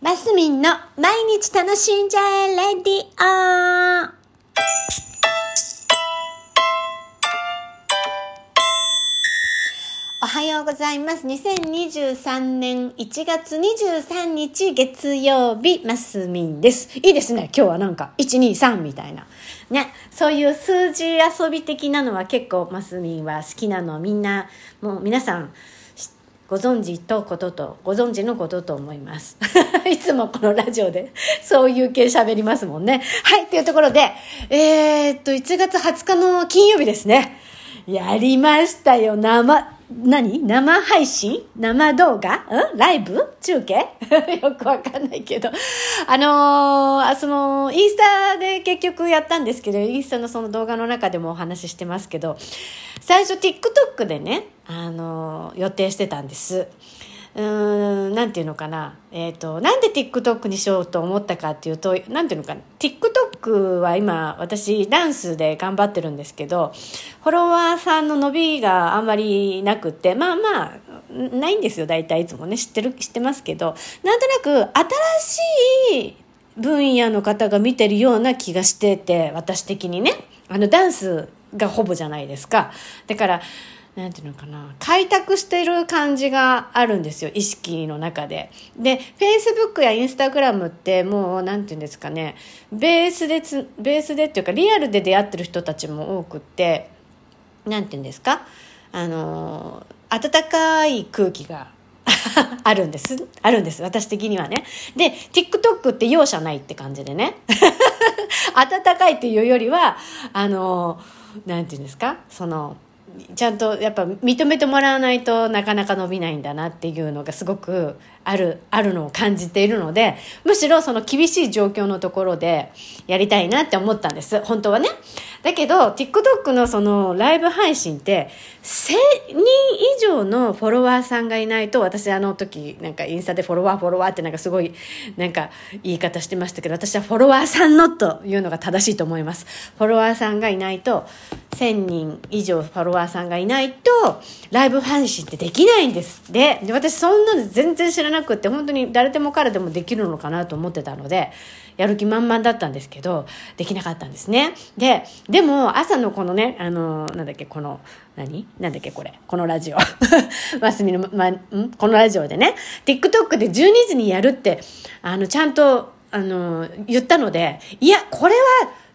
マスミンの毎日楽しんじゃえレディオおはようございます。2023年1月23日月曜日、マスミンです。いいですね。今日はなんか123みたいな。ね。そういう数字遊び的なのは結構マスミンは好きなの。みんな、もう皆さん、ご存知とことと、ご存知のことと思います。いつもこのラジオでそういう系喋りますもんね。はい。というところで、えー、っと、1月20日の金曜日ですね。やりましたよ。生、何？生配信？生動画？ん？ライブ？中継？よくわかんないけど。あのーあその、インスタで結局やったんですけど、インスタのその動画の中でもお話ししてますけど、最初 TikTok でね、あのー予定してたんです。うーん、なんていうのかな。えっ、と、なんで TikTok にしようと思ったかっていうと、なんていうのかな。TikTok は今、私、ダンスで頑張ってるんですけど、フォロワーさんの伸びがあんまりなくて、まあまあ、ないんですよ、大体いつもね。知ってる、知ってますけど、なんとなく、新しい分野の方が見てるような気がしてて、私的にね。あの、ダンスがほぼじゃないですか。だから、なんていうのかな、開拓してる感じがあるんですよ、意識の中で。で、Facebook や Instagram ってもう、なんていうんですかね、ベースでつ、ベースでっていうか、リアルで出会ってる人たちも多くって、なんていうんですか、あの、温かい空気が あるんです。あるんです。私的にはね。で、TikTok って容赦ないって感じでね。温かいっていうよりは、あの、なんていうんですかその、ちゃんとやっぱ認めてもらわないとなかなか伸びないんだなっていうのがすごくある、あるのを感じているので、むしろその厳しい状況のところでやりたいなって思ったんです。本当はね。だけど、TikTok のそのライブ配信って、1000人以上のフォロワーさんがいないと、私あの時、なんかインスタでフォロワーフォロワーってなんかすごい、なんか言い方してましたけど、私はフォロワーさんのというのが正しいと思います。フォロワーさんがいないと、1000人以上フォロワーさんがいないと、ライブ配信ってできないんです。で、で私そんなの全然知らななくって、本当に誰でも彼でもできるのかなと思ってたので、やる気満々だったんですけど、できなかったんですね。で、でも朝のこのね、あの、なんだっけ、この、何？なんだっけ、これ。このラジオ。マスミの、ま、んこのラジオでね、TikTok で12時にやるって、あの、ちゃんと、あの、言ったので、いや、これは、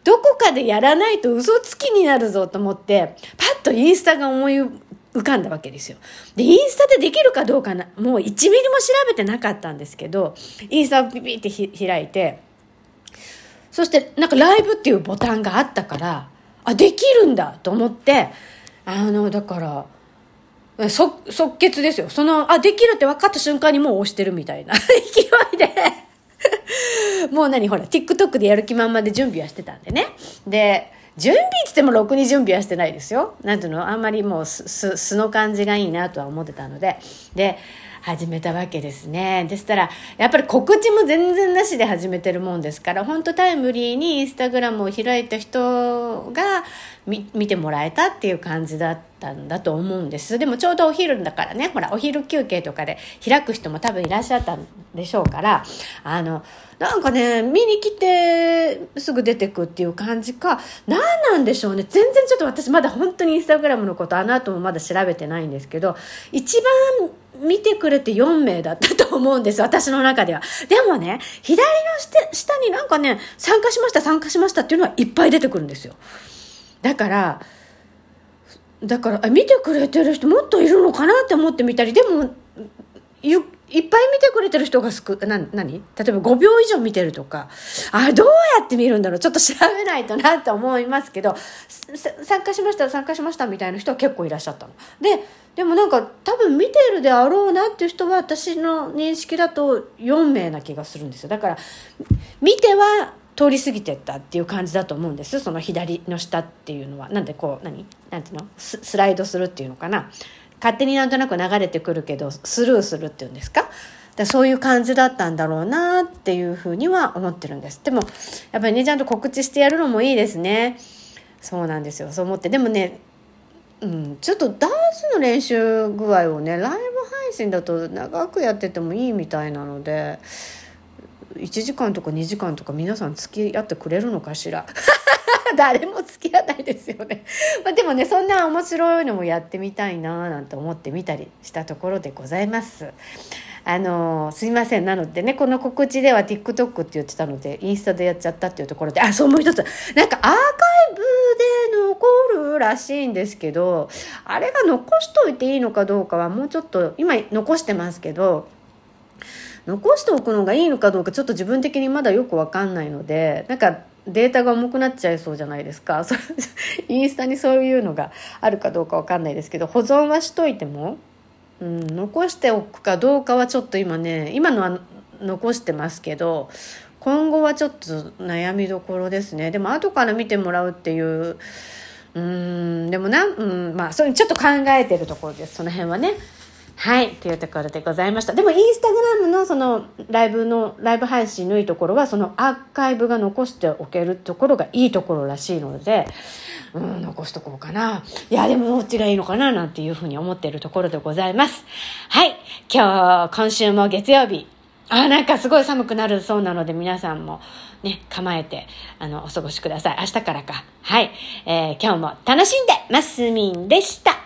どこかでやらないと嘘つきになるぞと思って、パッとインスタが思い浮浮かんだわけですよ。で、インスタでできるかどうかな、もう1ミリも調べてなかったんですけど、インスタをピピって開いて、そしてなんかライブっていうボタンがあったから、あ、できるんだと思って、あの、だから、そ、即決ですよ。その、あ、できるって分かった瞬間にもう押してるみたいな 勢いで。もう何ほら、TikTok でやる気満々で準備はしてたんでね。で、準備って言ってもろくに準備はしてないですよ。なんていうの？あんまりもうす、す、素の感じがいいなとは思ってたので。で、始めたわけですね。でしたら、やっぱり告知も全然なしで始めてるもんですから、本当タイムリーにインスタグラムを開いた人が見てもらえたっていう感じだったんだと思うんです。でもちょうどお昼だからね、ほら、お昼休憩とかで開く人も多分いらっしゃったんでしょうから、あの、なんかね、見に来てすぐ出てくっていう感じか、何なんでしょうね。全然ちょっと私まだ本当にインスタグラムのことあの後もまだ調べてないんですけど、一番見てくれて4名だったと思うんです、私の中では。でもね、左の下になんかね、参加しました、参加しましたっていうのはいっぱい出てくるんですよ。だから、だから、あ見てくれてる人もっといるのかなって思ってみたり、でも、いっぱい見てくれてる人が少な、何？例えば5秒以上見てるとか、あ、どうやって見るんだろう？ちょっと調べないとなと思いますけど、参加しました、参加しましたみたいな人は結構いらっしゃったの。で、でもなんか多分見てるであろうなっていう人は私の認識だと4名な気がするんですよ。だから、見ては通り過ぎてったっていう感じだと思うんです。その左の下っていうのは。なんでこう、何？なんていうの？スライドするっていうのかな。勝手になんとなく流れてくるけど、スルーするっていうんですか？だそういう感じだったんだろうなっていうふうには思ってるんです。でも、やっぱりね、ちゃんと告知してやるのもいいですね。そうなんですよ。そう思って。でもね、うん、ちょっとダンスの練習具合をね、ライブ配信だと長くやっててもいいみたいなので、1時間とか2時間とか皆さん付き合ってくれるのかしら？誰も付き合わないですよね。ま、でもね、そんな面白いのもやってみたいななんて思ってみたりしたところでございます。あのすいません。なのでね、この告知では TikTok って言ってたので、インスタでやっちゃったっていうところで、あ、そうもう一つ。なんかアーカイブで残るらしいんですけど、あれが残しといていいのかどうかはもうちょっと、今残してますけど、残しておくのがいいのかどうかちょっと自分的にまだよくわかんないので、なんかデータが重くなっちゃいそうじゃないですか。インスタにそういうのがあるかどうかわかんないですけど、保存はしといても、うん、残しておくかどうかはちょっと今ね、今のは残してますけど、今後はちょっと悩みどころですね。でも後から見てもらうっていう、うん、でもな、うん、まあ、そういうちょっと考えてるところです。その辺はね。はい。というところでございました。でも、インスタグラムのそのライブの、ライブ配信のいいところは、そのアーカイブが残しておけるところがいいところらしいので、うん、残しとこうかな。いや、でもどっちがいいのかな、なんていうふうに思っているところでございます。はい。今日、今週も月曜日。あ、なんかすごい寒くなるそうなので、皆さんもね、構えて、あの、お過ごしください。明日からか。はい。えー、今日も楽しんで、マスミンでした。